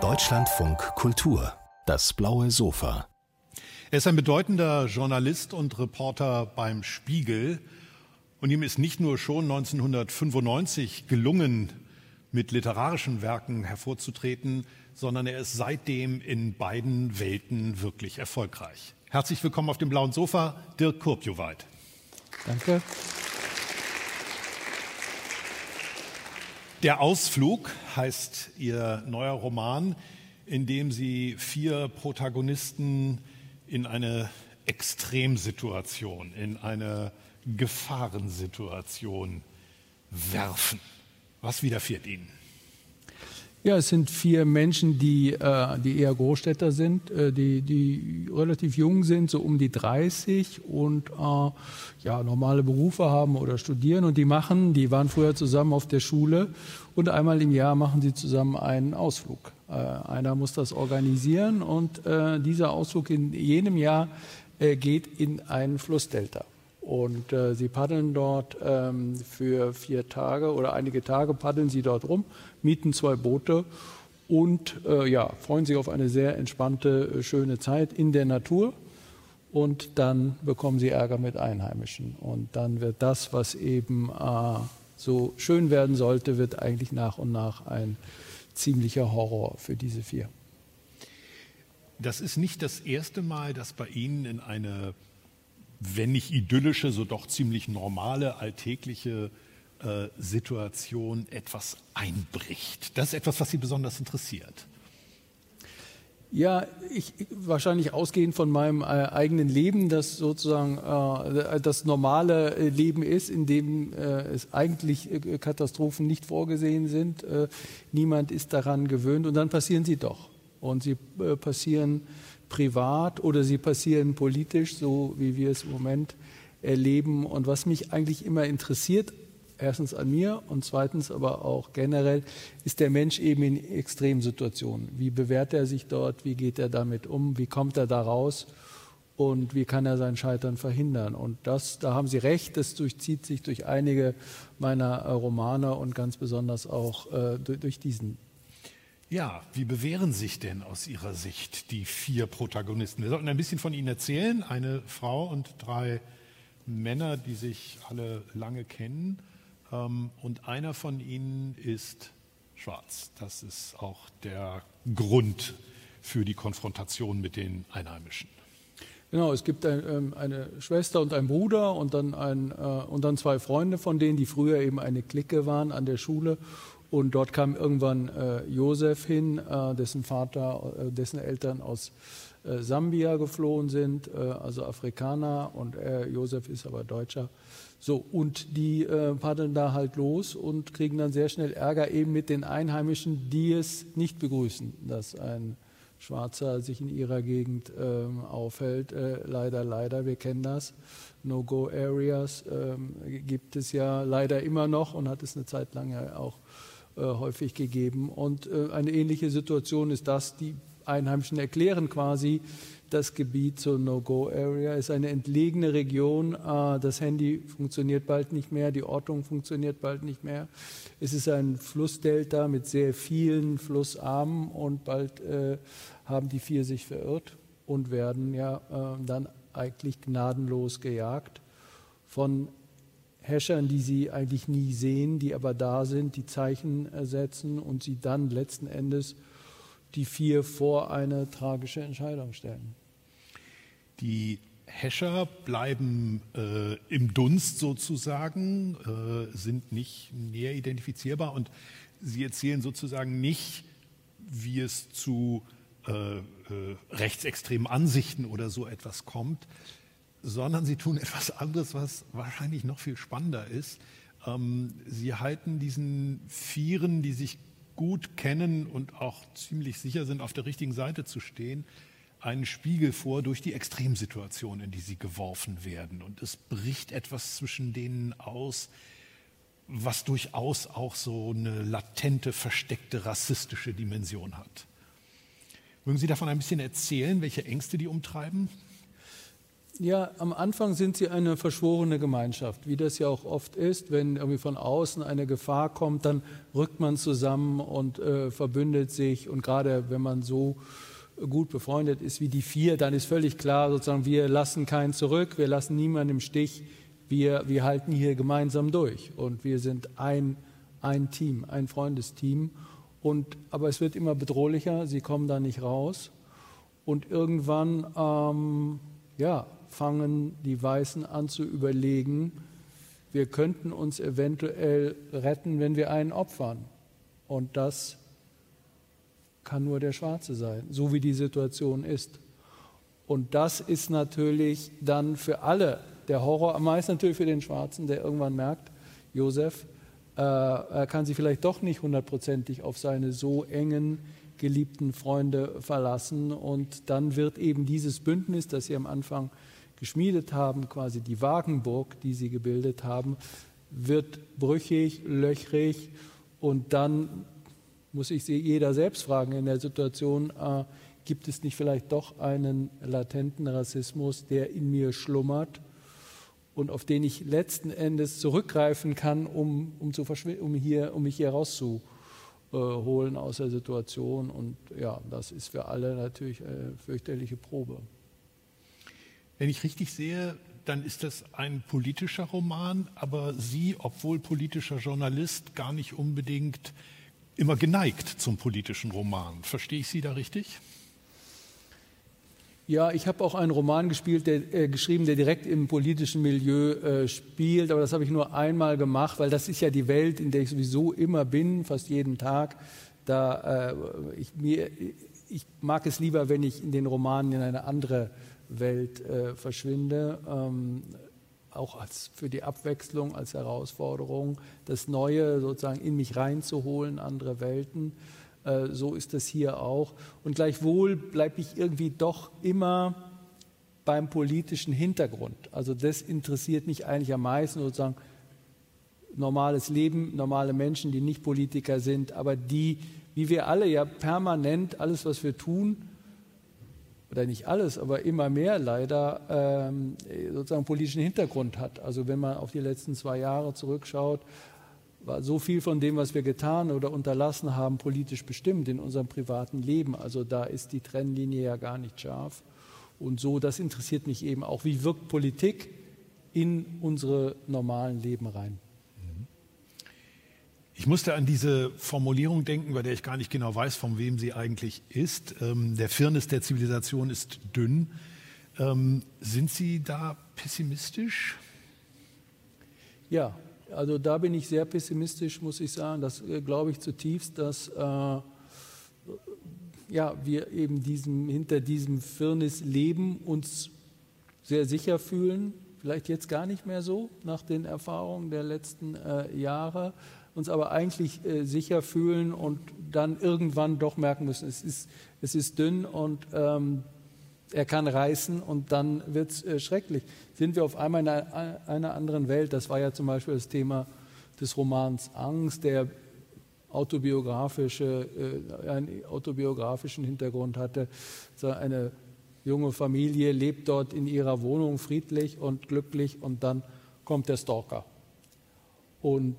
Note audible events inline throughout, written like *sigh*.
Deutschlandfunk Kultur, das blaue Sofa. Er ist ein bedeutender Journalist und Reporter beim Spiegel. Und ihm ist nicht nur schon 1995 gelungen, mit literarischen Werken hervorzutreten, sondern er ist seitdem in beiden Welten wirklich erfolgreich. Herzlich willkommen auf dem blauen Sofa, Dirk Kurpjoweit. Danke. Der Ausflug heißt Ihr neuer Roman, in dem Sie vier Protagonisten in eine Extremsituation, in eine Gefahrensituation werfen. Was widerfährt Ihnen? Ja, es sind vier Menschen, die, äh, die eher Großstädter sind, äh, die, die relativ jung sind, so um die 30 und äh, ja, normale Berufe haben oder studieren. Und die machen, die waren früher zusammen auf der Schule und einmal im Jahr machen sie zusammen einen Ausflug. Äh, einer muss das organisieren und äh, dieser Ausflug in jenem Jahr äh, geht in ein Flussdelta. Und äh, sie paddeln dort ähm, für vier Tage oder einige Tage paddeln sie dort rum, mieten zwei Boote und äh, ja, freuen sich auf eine sehr entspannte, äh, schöne Zeit in der Natur. Und dann bekommen sie Ärger mit Einheimischen. Und dann wird das, was eben äh, so schön werden sollte, wird eigentlich nach und nach ein ziemlicher Horror für diese vier. Das ist nicht das erste Mal, dass bei Ihnen in eine wenn nicht idyllische, so doch ziemlich normale, alltägliche äh, Situation etwas einbricht. Das ist etwas, was Sie besonders interessiert. Ja, ich, wahrscheinlich ausgehend von meinem äh, eigenen Leben, das sozusagen äh, das normale äh, Leben ist, in dem äh, es eigentlich äh, Katastrophen nicht vorgesehen sind. Äh, niemand ist daran gewöhnt und dann passieren sie doch. Und sie passieren privat oder sie passieren politisch, so wie wir es im Moment erleben. Und was mich eigentlich immer interessiert, erstens an mir und zweitens aber auch generell, ist der Mensch eben in Extremsituationen. Wie bewährt er sich dort? Wie geht er damit um? Wie kommt er da raus? Und wie kann er sein Scheitern verhindern? Und das, da haben Sie recht, das durchzieht sich durch einige meiner Romane und ganz besonders auch äh, durch diesen ja, wie bewähren sich denn aus Ihrer Sicht die vier Protagonisten? Wir sollten ein bisschen von ihnen erzählen. Eine Frau und drei Männer, die sich alle lange kennen. Ähm, und einer von ihnen ist schwarz. Das ist auch der Grund für die Konfrontation mit den Einheimischen. Genau, es gibt ein, ähm, eine Schwester und einen Bruder und dann, ein, äh, und dann zwei Freunde von denen, die früher eben eine Clique waren an der Schule und dort kam irgendwann äh, Josef hin, äh, dessen Vater, äh, dessen Eltern aus äh, Sambia geflohen sind, äh, also Afrikaner, und Josef ist aber Deutscher. So, und die äh, paddeln da halt los und kriegen dann sehr schnell Ärger eben mit den Einheimischen, die es nicht begrüßen, dass ein Schwarzer sich in ihrer Gegend ähm, aufhält. Leider, leider, wir kennen das. No-Go-Areas ähm, gibt es ja leider immer noch und hat es eine Zeit lang ja auch äh, häufig gegeben. Und äh, eine ähnliche Situation ist das, die Einheimischen erklären quasi, das Gebiet zur No-Go-Area ist eine entlegene Region. Äh, das Handy funktioniert bald nicht mehr, die Ortung funktioniert bald nicht mehr. Es ist ein Flussdelta mit sehr vielen Flussarmen und bald äh, haben die vier sich verirrt und werden ja äh, dann eigentlich gnadenlos gejagt von Häschern, die sie eigentlich nie sehen, die aber da sind, die Zeichen ersetzen und sie dann letzten Endes die vier vor eine tragische Entscheidung stellen. Die Häscher bleiben äh, im Dunst sozusagen, äh, sind nicht näher identifizierbar und sie erzählen sozusagen nicht, wie es zu äh, äh rechtsextremen Ansichten oder so etwas kommt, sondern sie tun etwas anderes, was wahrscheinlich noch viel spannender ist. Ähm, sie halten diesen Vieren, die sich gut kennen und auch ziemlich sicher sind, auf der richtigen Seite zu stehen, einen Spiegel vor durch die Extremsituation, in die sie geworfen werden. Und es bricht etwas zwischen denen aus, was durchaus auch so eine latente, versteckte rassistische Dimension hat. Mögen Sie davon ein bisschen erzählen, welche Ängste die umtreiben? Ja, am Anfang sind sie eine verschworene Gemeinschaft, wie das ja auch oft ist. Wenn irgendwie von außen eine Gefahr kommt, dann rückt man zusammen und äh, verbündet sich. Und gerade wenn man so gut befreundet ist wie die vier, dann ist völlig klar, sozusagen, wir lassen keinen zurück, wir lassen niemanden im Stich, wir, wir halten hier gemeinsam durch. Und wir sind ein, ein Team, ein Freundesteam. Und, aber es wird immer bedrohlicher, sie kommen da nicht raus. Und irgendwann, ähm, ja, fangen die Weißen an zu überlegen, wir könnten uns eventuell retten, wenn wir einen opfern. Und das kann nur der Schwarze sein, so wie die Situation ist. Und das ist natürlich dann für alle der Horror, am meisten natürlich für den Schwarzen, der irgendwann merkt, Josef, äh, er kann sich vielleicht doch nicht hundertprozentig auf seine so engen geliebten Freunde verlassen. Und dann wird eben dieses Bündnis, das Sie am Anfang geschmiedet haben, quasi die Wagenburg, die sie gebildet haben, wird brüchig, löchrig und dann muss ich sie jeder selbst fragen in der Situation, äh, gibt es nicht vielleicht doch einen latenten Rassismus, der in mir schlummert und auf den ich letzten Endes zurückgreifen kann, um, um, zu um, hier, um mich hier rauszuholen aus der Situation. Und ja, das ist für alle natürlich eine fürchterliche Probe. Wenn ich richtig sehe, dann ist das ein politischer Roman, aber Sie, obwohl politischer Journalist, gar nicht unbedingt immer geneigt zum politischen Roman. Verstehe ich Sie da richtig? Ja, ich habe auch einen Roman gespielt, der, äh, geschrieben, der direkt im politischen Milieu äh, spielt, aber das habe ich nur einmal gemacht, weil das ist ja die Welt, in der ich sowieso immer bin, fast jeden Tag. Da, äh, ich, mir, ich mag es lieber, wenn ich in den Romanen in eine andere Welt äh, verschwinde, ähm, auch als für die Abwechslung, als Herausforderung, das Neue sozusagen in mich reinzuholen, andere Welten. Äh, so ist das hier auch. Und gleichwohl bleibe ich irgendwie doch immer beim politischen Hintergrund. Also das interessiert mich eigentlich am meisten sozusagen normales Leben, normale Menschen, die nicht Politiker sind, aber die, wie wir alle ja permanent alles, was wir tun, oder nicht alles, aber immer mehr leider ähm, sozusagen politischen Hintergrund hat. Also wenn man auf die letzten zwei Jahre zurückschaut, war so viel von dem, was wir getan oder unterlassen haben, politisch bestimmt in unserem privaten Leben. Also da ist die Trennlinie ja gar nicht scharf. Und so, das interessiert mich eben auch, wie wirkt Politik in unsere normalen Leben rein. Ich musste an diese Formulierung denken, bei der ich gar nicht genau weiß, von wem sie eigentlich ist. Ähm, der Firnis der Zivilisation ist dünn. Ähm, sind Sie da pessimistisch? Ja, also da bin ich sehr pessimistisch, muss ich sagen. Das äh, glaube ich zutiefst, dass äh, ja, wir eben diesem, hinter diesem Firnis leben, uns sehr sicher fühlen. Vielleicht jetzt gar nicht mehr so nach den Erfahrungen der letzten äh, Jahre uns aber eigentlich äh, sicher fühlen und dann irgendwann doch merken müssen, es ist, es ist dünn und ähm, er kann reißen und dann wird es äh, schrecklich. Sind wir auf einmal in einer, einer, anderen Welt? Das war ja zum Beispiel das Thema des Romans Angst, der autobiografische, äh, einen autobiografischen Hintergrund hatte. So eine junge Familie lebt dort in ihrer Wohnung friedlich und glücklich und dann kommt der Stalker. Und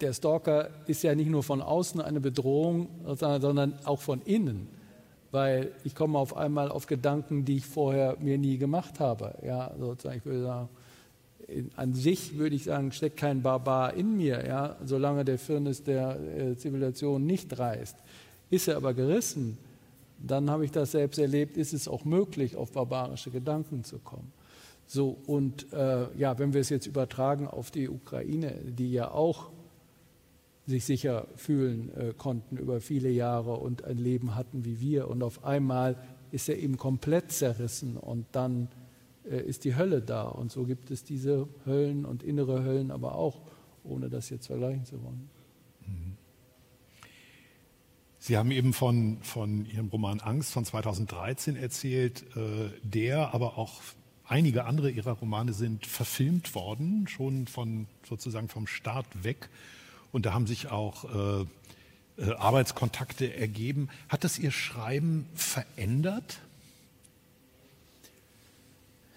der Stalker ist ja nicht nur von außen eine Bedrohung, sondern auch von innen, weil ich komme auf einmal auf Gedanken, die ich vorher mir nie gemacht habe. Ja, sozusagen, ich würde sagen, an sich würde ich sagen, steckt kein Barbar in mir, ja, solange der Firnis der äh, Zivilisation nicht reißt. Ist er aber gerissen, dann habe ich das selbst erlebt, ist es auch möglich, auf barbarische Gedanken zu kommen. So, und äh, ja, wenn wir es jetzt übertragen auf die Ukraine, die ja auch sich sicher fühlen äh, konnten über viele Jahre und ein Leben hatten wie wir. Und auf einmal ist er eben komplett zerrissen und dann äh, ist die Hölle da. Und so gibt es diese Höllen und innere Höllen aber auch, ohne das jetzt vergleichen zu wollen. Sie haben eben von, von Ihrem Roman Angst von 2013 erzählt, äh, der, aber auch einige andere Ihrer Romane sind verfilmt worden, schon von sozusagen vom Start weg. Und da haben sich auch äh, äh, Arbeitskontakte ergeben. Hat das Ihr Schreiben verändert?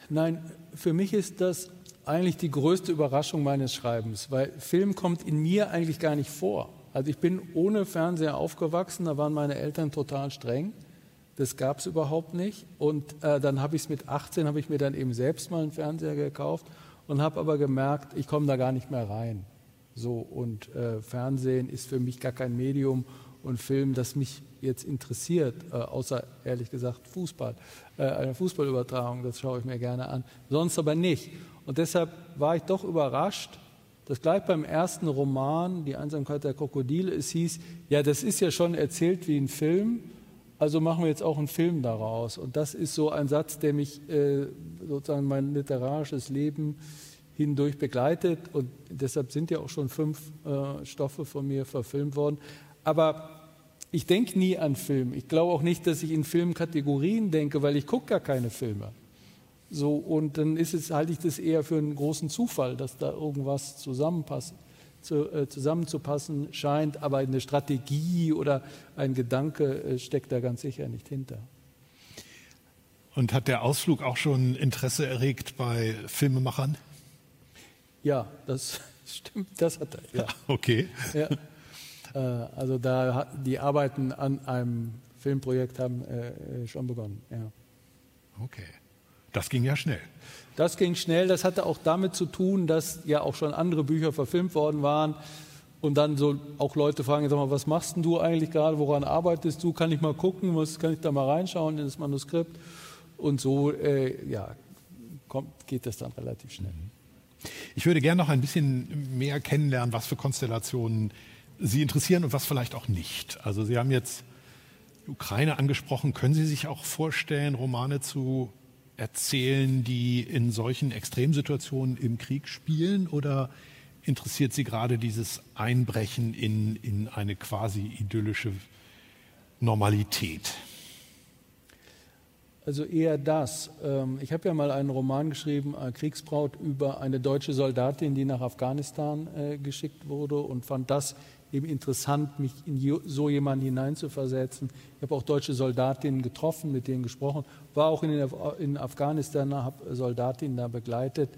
Nein, für mich ist das eigentlich die größte Überraschung meines Schreibens, weil Film kommt in mir eigentlich gar nicht vor. Also ich bin ohne Fernseher aufgewachsen, da waren meine Eltern total streng. Das gab es überhaupt nicht. Und äh, dann habe ich es mit 18, habe ich mir dann eben selbst mal einen Fernseher gekauft und habe aber gemerkt, ich komme da gar nicht mehr rein. So, und äh, Fernsehen ist für mich gar kein Medium und Film, das mich jetzt interessiert, äh, außer ehrlich gesagt Fußball. Äh, eine Fußballübertragung, das schaue ich mir gerne an, sonst aber nicht. Und deshalb war ich doch überrascht, dass gleich beim ersten Roman, Die Einsamkeit der Krokodile, es hieß, ja, das ist ja schon erzählt wie ein Film, also machen wir jetzt auch einen Film daraus. Und das ist so ein Satz, der mich äh, sozusagen mein literarisches Leben hindurch begleitet. Und deshalb sind ja auch schon fünf äh, Stoffe von mir verfilmt worden. Aber ich denke nie an Film. Ich glaube auch nicht, dass ich in Filmkategorien denke, weil ich gucke gar keine Filme. So, und dann ist es, halte ich das eher für einen großen Zufall, dass da irgendwas zusammenpasst, zu, äh, zusammenzupassen scheint, aber eine Strategie oder ein Gedanke äh, steckt da ganz sicher nicht hinter. Und hat der Ausflug auch schon Interesse erregt bei Filmemachern? Ja, das *laughs* stimmt, das hat er. Ja. *laughs* Okay. Ja. Äh, also da die Arbeiten an einem Filmprojekt haben äh, schon begonnen. Ja. Okay. Das ging ja schnell. Das ging schnell. Das hatte auch damit zu tun, dass ja auch schon andere Bücher verfilmt worden waren. Und dann so auch Leute fragen, sag mal, was machst denn du eigentlich gerade? Woran arbeitest du? Kann ich mal gucken? Was, kann ich da mal reinschauen in das Manuskript? Und so äh, ja, kommt, geht das dann relativ schnell. Ich würde gerne noch ein bisschen mehr kennenlernen, was für Konstellationen Sie interessieren und was vielleicht auch nicht. Also Sie haben jetzt die Ukraine angesprochen. Können Sie sich auch vorstellen, Romane zu erzählen, die in solchen Extremsituationen im Krieg spielen? Oder interessiert Sie gerade dieses Einbrechen in, in eine quasi idyllische Normalität? Also eher das. Ähm, ich habe ja mal einen Roman geschrieben, Kriegsbraut, über eine deutsche Soldatin, die nach Afghanistan äh, geschickt wurde und fand das eben interessant, mich in so jemanden hineinzuversetzen. Ich habe auch deutsche Soldatinnen getroffen, mit denen gesprochen, war auch in, in Afghanistan, habe Soldatinnen da begleitet.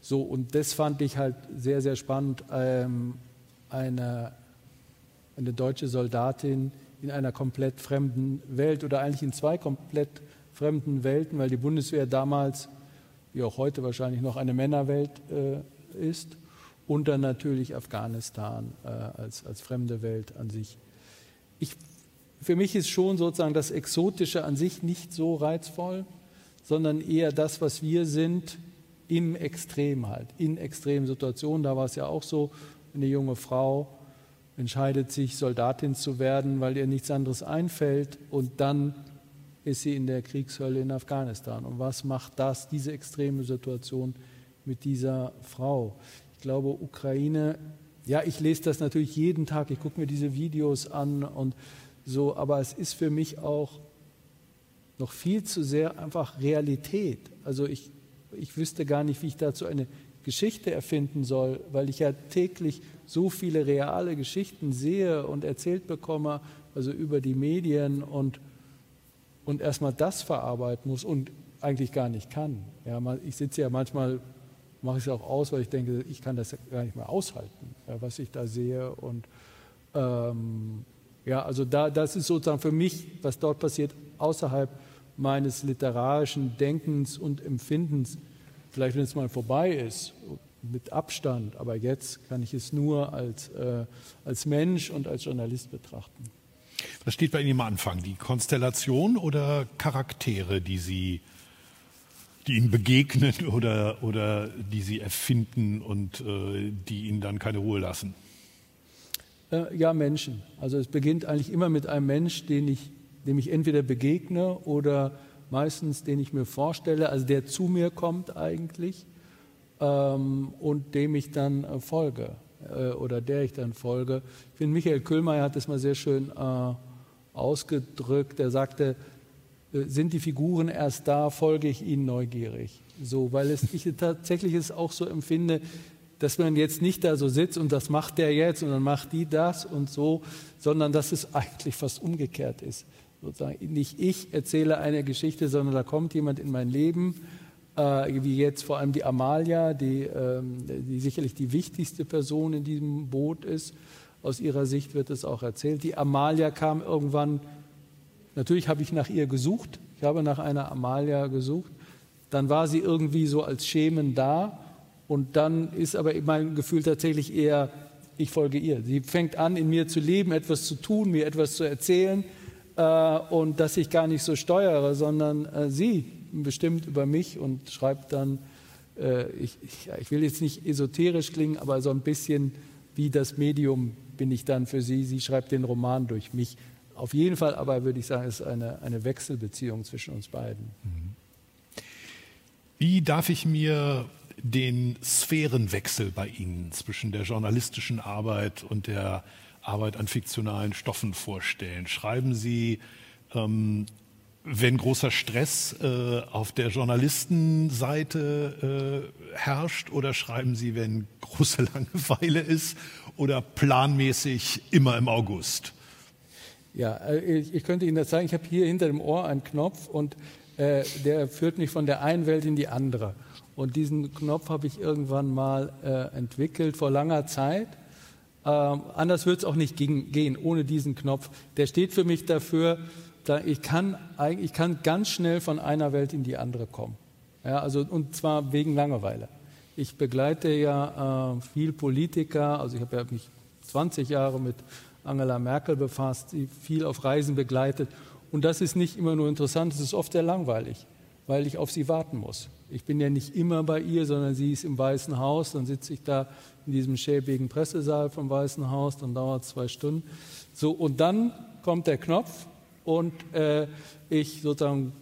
So, und das fand ich halt sehr, sehr spannend, ähm, eine, eine deutsche Soldatin in einer komplett fremden Welt oder eigentlich in zwei komplett fremden Welten, weil die Bundeswehr damals, wie auch heute wahrscheinlich noch eine Männerwelt äh, ist und dann natürlich Afghanistan äh, als, als fremde Welt an sich. Ich, für mich ist schon sozusagen das Exotische an sich nicht so reizvoll, sondern eher das, was wir sind im Extrem halt, in extremen Situationen. Da war es ja auch so, eine junge Frau entscheidet sich, Soldatin zu werden, weil ihr nichts anderes einfällt und dann ist sie in der Kriegshölle in Afghanistan. Und was macht das, diese extreme Situation mit dieser Frau? Ich glaube, Ukraine, ja, ich lese das natürlich jeden Tag, ich gucke mir diese Videos an und so, aber es ist für mich auch noch viel zu sehr einfach Realität. Also ich, ich wüsste gar nicht, wie ich dazu eine Geschichte erfinden soll, weil ich ja täglich so viele reale Geschichten sehe und erzählt bekomme, also über die Medien und, und erstmal das verarbeiten muss und eigentlich gar nicht kann. Ja, ich sitze ja manchmal mache ich es auch aus, weil ich denke, ich kann das gar nicht mehr aushalten, was ich da sehe. Und ähm, ja, also da, das ist sozusagen für mich, was dort passiert, außerhalb meines literarischen Denkens und Empfindens. Vielleicht, wenn es mal vorbei ist, mit Abstand, aber jetzt kann ich es nur als, äh, als Mensch und als Journalist betrachten. Was steht bei Ihnen am Anfang? Die Konstellation oder Charaktere, die Sie die ihnen begegnen *laughs* oder, oder die sie erfinden und äh, die ihnen dann keine Ruhe lassen? Äh, ja, Menschen. Also es beginnt eigentlich immer mit einem Mensch, den ich, dem ich entweder begegne oder meistens den ich mir vorstelle, also der zu mir kommt eigentlich ähm, und dem ich dann äh, folge äh, oder der ich dann folge. Ich finde, Michael Kühlmeier hat das mal sehr schön äh, ausgedrückt. Er sagte, sind die Figuren erst da, folge ich ihnen neugierig. So, weil es, ich tatsächlich es auch so empfinde, dass man jetzt nicht da so sitzt und das macht der jetzt und dann macht die das und so, sondern dass es *laughs* eigentlich fast umgekehrt ist. Sozusagen nicht ich erzähle eine Geschichte, sondern da kommt jemand in mein Leben äh, wie jetzt vor allem die Amalia, die, ähm, die sicherlich die wichtigste Person in diesem Boot ist. Aus ihrer Sicht wird es auch erzählt. Die Amalia kam irgendwann, natürlich habe ich nach ihr gesucht, ich habe nach einer Amalia gesucht, dann war sie irgendwie so als Schemen da und dann ist aber mein Gefühl tatsächlich eher, ich folge ihr. Sie fängt an, in mir zu leben, etwas zu tun, mir etwas zu erzählen äh, und dass ich gar nicht so steuere, sondern äh, sie bestimmt über mich und schreibt dann, äh, ich, ich, ich, will jetzt nicht esoterisch klingen, aber so ein bisschen wie das Medium bin ich dann für sie. Sie schreibt den Roman durch mich. Auf jeden Fall aber würde ich sagen, es ist eine, eine Wechselbeziehung zwischen uns beiden. Wie darf ich mir den Sphärenwechsel bei Ihnen zwischen der journalistischen Arbeit und der Arbeit an fiktionalen Stoffen vorstellen? Schreiben Sie ähm, wenn großer Stress äh, auf der Journalistenseite äh, herrscht oder schreiben Sie, wenn große Langeweile ist oder planmäßig immer im August? Ja, äh, ich, ich könnte Ihnen das sagen. Ich habe hier hinter dem Ohr einen Knopf und äh, der führt mich von der einen Welt in die andere. Und diesen Knopf habe ich irgendwann mal äh, entwickelt vor langer Zeit. Ähm, anders wird es auch nicht gehen ohne diesen Knopf. Der steht für mich dafür, ich kann, ich kann ganz schnell von einer Welt in die andere kommen. Ja, also, und zwar wegen Langeweile. Ich begleite ja äh, viel Politiker, also ich habe ja mich 20 Jahre mit Angela Merkel befasst, sie viel auf Reisen begleitet. Und das ist nicht immer nur interessant, es ist oft sehr langweilig, weil ich auf sie warten muss. Ich bin ja nicht immer bei ihr, sondern sie ist im Weißen Haus, dann sitze ich da in diesem schäbigen Pressesaal vom Weißen Haus, dann dauert es zwei Stunden. So, und dann kommt der Knopf und äh, ich sozusagen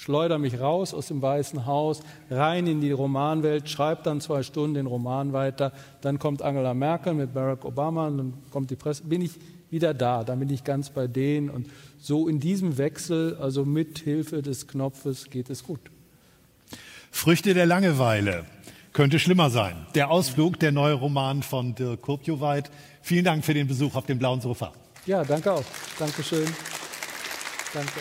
schleudere mich raus aus dem Weißen Haus, rein in die Romanwelt, schreibe dann zwei Stunden den Roman weiter, dann kommt Angela Merkel mit Barack Obama und dann kommt die Presse, bin ich wieder da, dann bin ich ganz bei denen und so in diesem Wechsel, also mit Hilfe des Knopfes geht es gut. Früchte der Langeweile. Könnte schlimmer sein. Der Ausflug, der neue Roman von Dirk Kurpjoweit. Vielen Dank für den Besuch auf dem blauen Sofa. Ja, danke auch. Dankeschön. Danke.